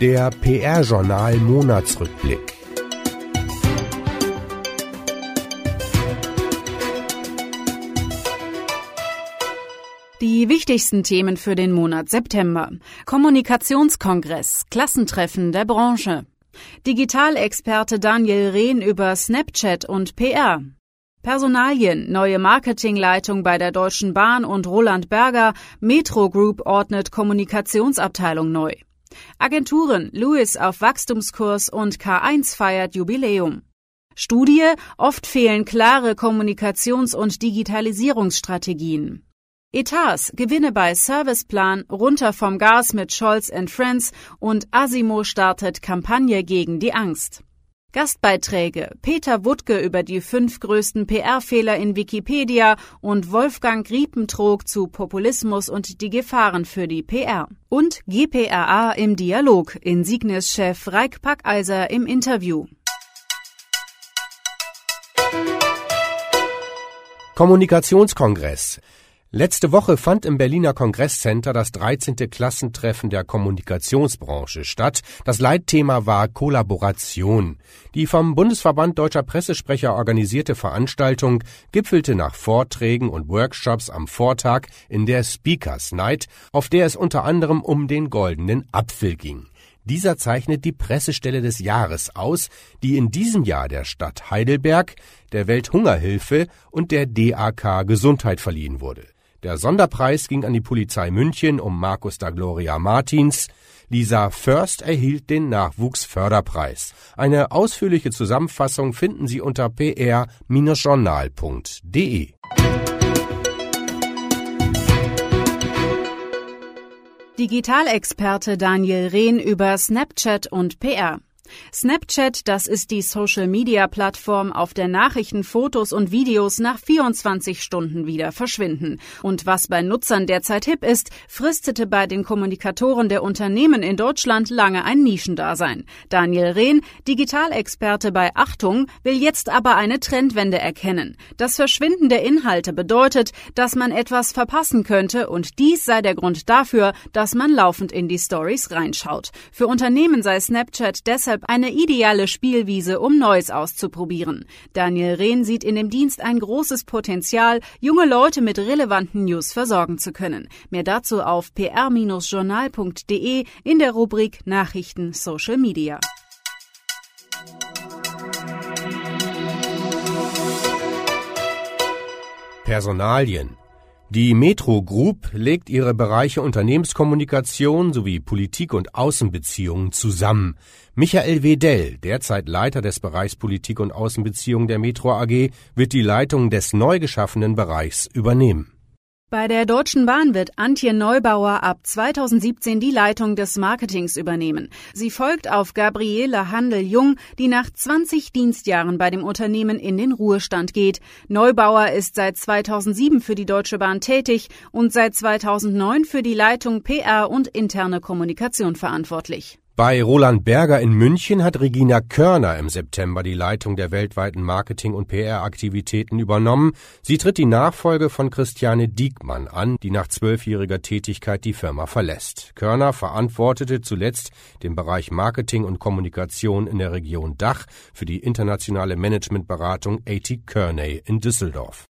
Der PR-Journal Monatsrückblick. Die wichtigsten Themen für den Monat September. Kommunikationskongress, Klassentreffen der Branche. Digitalexperte Daniel Rehn über Snapchat und PR. Personalien, neue Marketingleitung bei der Deutschen Bahn und Roland Berger, Metro Group ordnet Kommunikationsabteilung neu. Agenturen, Lewis auf Wachstumskurs und K1 feiert Jubiläum. Studie, oft fehlen klare Kommunikations- und Digitalisierungsstrategien. Etats, Gewinne bei Serviceplan, runter vom Gas mit Scholz and Friends und Asimo startet Kampagne gegen die Angst. Gastbeiträge Peter Wuttke über die fünf größten PR-Fehler in Wikipedia und Wolfgang Riepentrog zu Populismus und die Gefahren für die PR. Und GPRA im Dialog, Insignis-Chef Reik Packeiser im Interview. Kommunikationskongress Letzte Woche fand im Berliner Kongresscenter das 13. Klassentreffen der Kommunikationsbranche statt. Das Leitthema war Kollaboration. Die vom Bundesverband Deutscher Pressesprecher organisierte Veranstaltung gipfelte nach Vorträgen und Workshops am Vortag in der Speakers Night, auf der es unter anderem um den goldenen Apfel ging. Dieser zeichnet die Pressestelle des Jahres aus, die in diesem Jahr der Stadt Heidelberg, der Welthungerhilfe und der DAK Gesundheit verliehen wurde. Der Sonderpreis ging an die Polizei München um Markus da Gloria Martins. Lisa First erhielt den Nachwuchsförderpreis. Eine ausführliche Zusammenfassung finden Sie unter pr-journal.de. Digitalexperte Daniel Rehn über Snapchat und PR. Snapchat, das ist die Social-Media-Plattform, auf der Nachrichten, Fotos und Videos nach 24 Stunden wieder verschwinden. Und was bei Nutzern derzeit hip ist, fristete bei den Kommunikatoren der Unternehmen in Deutschland lange ein Nischendasein. Daniel Rehn, Digitalexperte bei Achtung, will jetzt aber eine Trendwende erkennen. Das Verschwinden der Inhalte bedeutet, dass man etwas verpassen könnte und dies sei der Grund dafür, dass man laufend in die Stories reinschaut. Für Unternehmen sei Snapchat deshalb deshalb eine ideale Spielwiese, um Neues auszuprobieren. Daniel Rehn sieht in dem Dienst ein großes Potenzial, junge Leute mit relevanten News versorgen zu können. Mehr dazu auf pr-journal.de in der Rubrik Nachrichten Social Media. Personalien die Metro Group legt ihre Bereiche Unternehmenskommunikation sowie Politik und Außenbeziehungen zusammen. Michael Wedell, derzeit Leiter des Bereichs Politik und Außenbeziehungen der Metro AG, wird die Leitung des neu geschaffenen Bereichs übernehmen. Bei der Deutschen Bahn wird Antje Neubauer ab 2017 die Leitung des Marketings übernehmen. Sie folgt auf Gabriele Handel-Jung, die nach 20 Dienstjahren bei dem Unternehmen in den Ruhestand geht. Neubauer ist seit 2007 für die Deutsche Bahn tätig und seit 2009 für die Leitung PR und interne Kommunikation verantwortlich. Bei Roland Berger in München hat Regina Körner im September die Leitung der weltweiten Marketing- und PR-Aktivitäten übernommen. Sie tritt die Nachfolge von Christiane Diekmann an, die nach zwölfjähriger Tätigkeit die Firma verlässt. Körner verantwortete zuletzt den Bereich Marketing und Kommunikation in der Region Dach für die internationale Managementberatung AT Kearney in Düsseldorf.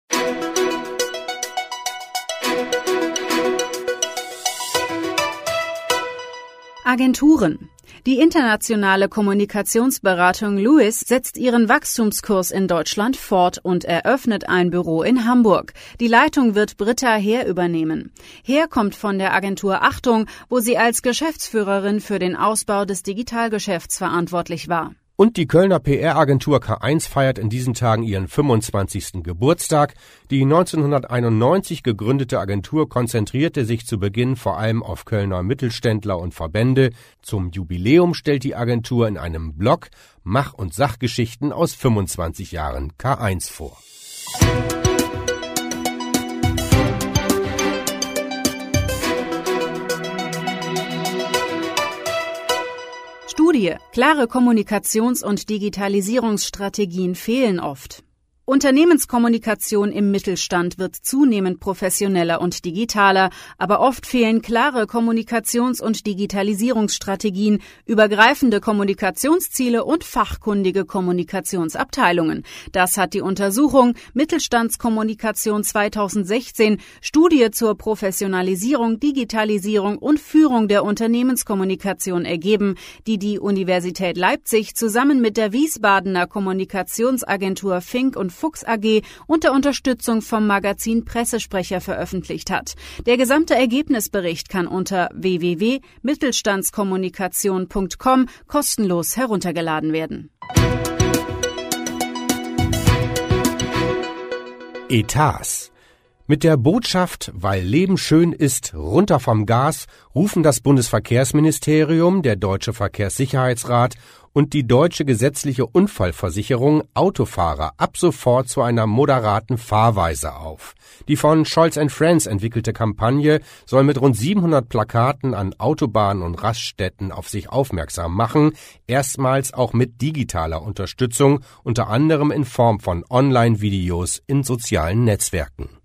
Agenturen die internationale Kommunikationsberatung Lewis setzt ihren Wachstumskurs in Deutschland fort und eröffnet ein Büro in Hamburg. Die Leitung wird Britta Heer übernehmen. Heer kommt von der Agentur Achtung, wo sie als Geschäftsführerin für den Ausbau des Digitalgeschäfts verantwortlich war. Und die Kölner PR-Agentur K1 feiert in diesen Tagen ihren 25. Geburtstag. Die 1991 gegründete Agentur konzentrierte sich zu Beginn vor allem auf Kölner Mittelständler und Verbände. Zum Jubiläum stellt die Agentur in einem Blog Mach- und Sachgeschichten aus 25 Jahren K1 vor. Studie. Klare Kommunikations- und Digitalisierungsstrategien fehlen oft. Unternehmenskommunikation im Mittelstand wird zunehmend professioneller und digitaler, aber oft fehlen klare Kommunikations- und Digitalisierungsstrategien, übergreifende Kommunikationsziele und fachkundige Kommunikationsabteilungen. Das hat die Untersuchung Mittelstandskommunikation 2016 Studie zur Professionalisierung, Digitalisierung und Führung der Unternehmenskommunikation ergeben, die die Universität Leipzig zusammen mit der Wiesbadener Kommunikationsagentur Fink und Fuchs AG unter Unterstützung vom Magazin Pressesprecher veröffentlicht hat. Der gesamte Ergebnisbericht kann unter www.mittelstandskommunikation.com kostenlos heruntergeladen werden. Etats mit der Botschaft, weil Leben schön ist, runter vom Gas, rufen das Bundesverkehrsministerium, der Deutsche Verkehrssicherheitsrat und die deutsche gesetzliche Unfallversicherung Autofahrer ab sofort zu einer moderaten Fahrweise auf. Die von Scholz Friends entwickelte Kampagne soll mit rund 700 Plakaten an Autobahnen und Raststätten auf sich aufmerksam machen, erstmals auch mit digitaler Unterstützung, unter anderem in Form von Online-Videos in sozialen Netzwerken.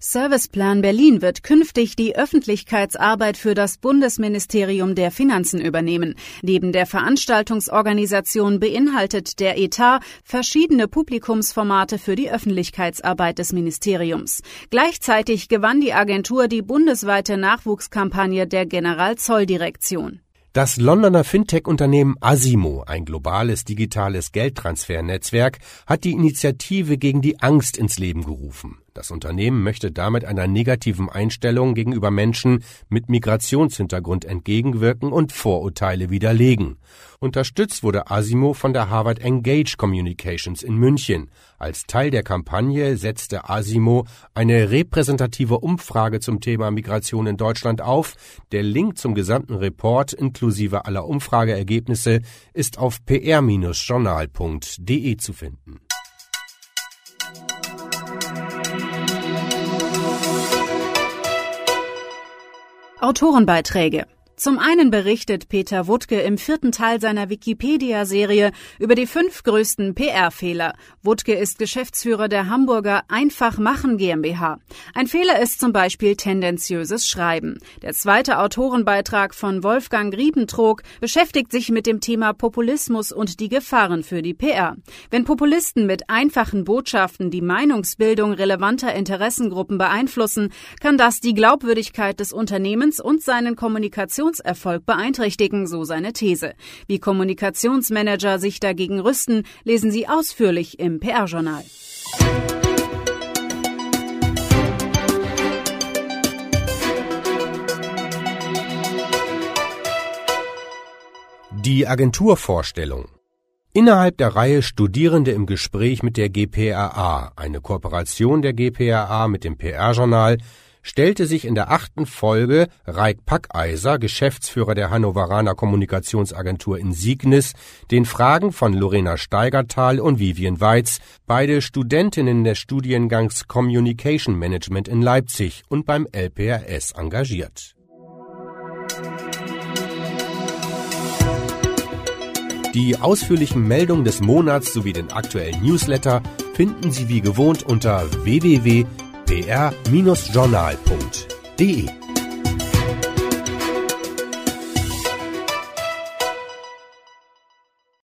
Serviceplan Berlin wird künftig die Öffentlichkeitsarbeit für das Bundesministerium der Finanzen übernehmen. Neben der Veranstaltungsorganisation beinhaltet der Etat verschiedene Publikumsformate für die Öffentlichkeitsarbeit des Ministeriums. Gleichzeitig gewann die Agentur die bundesweite Nachwuchskampagne der Generalzolldirektion. Das Londoner Fintech-Unternehmen Asimo, ein globales digitales Geldtransfernetzwerk, hat die Initiative gegen die Angst ins Leben gerufen. Das Unternehmen möchte damit einer negativen Einstellung gegenüber Menschen mit Migrationshintergrund entgegenwirken und Vorurteile widerlegen. Unterstützt wurde Asimo von der Harvard Engage Communications in München. Als Teil der Kampagne setzte Asimo eine repräsentative Umfrage zum Thema Migration in Deutschland auf. Der Link zum gesamten Report inklusive aller Umfrageergebnisse ist auf pr-journal.de zu finden. Autorenbeiträge zum einen berichtet Peter Wuttke im vierten Teil seiner Wikipedia-Serie über die fünf größten PR-Fehler. Wuttke ist Geschäftsführer der Hamburger Einfach Machen GmbH. Ein Fehler ist zum Beispiel tendenziöses Schreiben. Der zweite Autorenbeitrag von Wolfgang Riebentrog beschäftigt sich mit dem Thema Populismus und die Gefahren für die PR. Wenn Populisten mit einfachen Botschaften die Meinungsbildung relevanter Interessengruppen beeinflussen, kann das die Glaubwürdigkeit des Unternehmens und seinen Kommunikations Kommunikationserfolg beeinträchtigen, so seine These. Wie Kommunikationsmanager sich dagegen rüsten, lesen Sie ausführlich im PR-Journal. Die Agenturvorstellung Innerhalb der Reihe Studierende im Gespräch mit der GPRA, eine Kooperation der GPRA mit dem PR-Journal, stellte sich in der achten Folge Reik Packeiser, Geschäftsführer der Hannoveraner Kommunikationsagentur in Siegnis, den Fragen von Lorena Steigertal und Vivian Weiz, beide Studentinnen des Studiengangs Communication Management in Leipzig und beim LPRS engagiert. Die ausführlichen Meldungen des Monats sowie den aktuellen Newsletter finden Sie wie gewohnt unter www pr-journal.de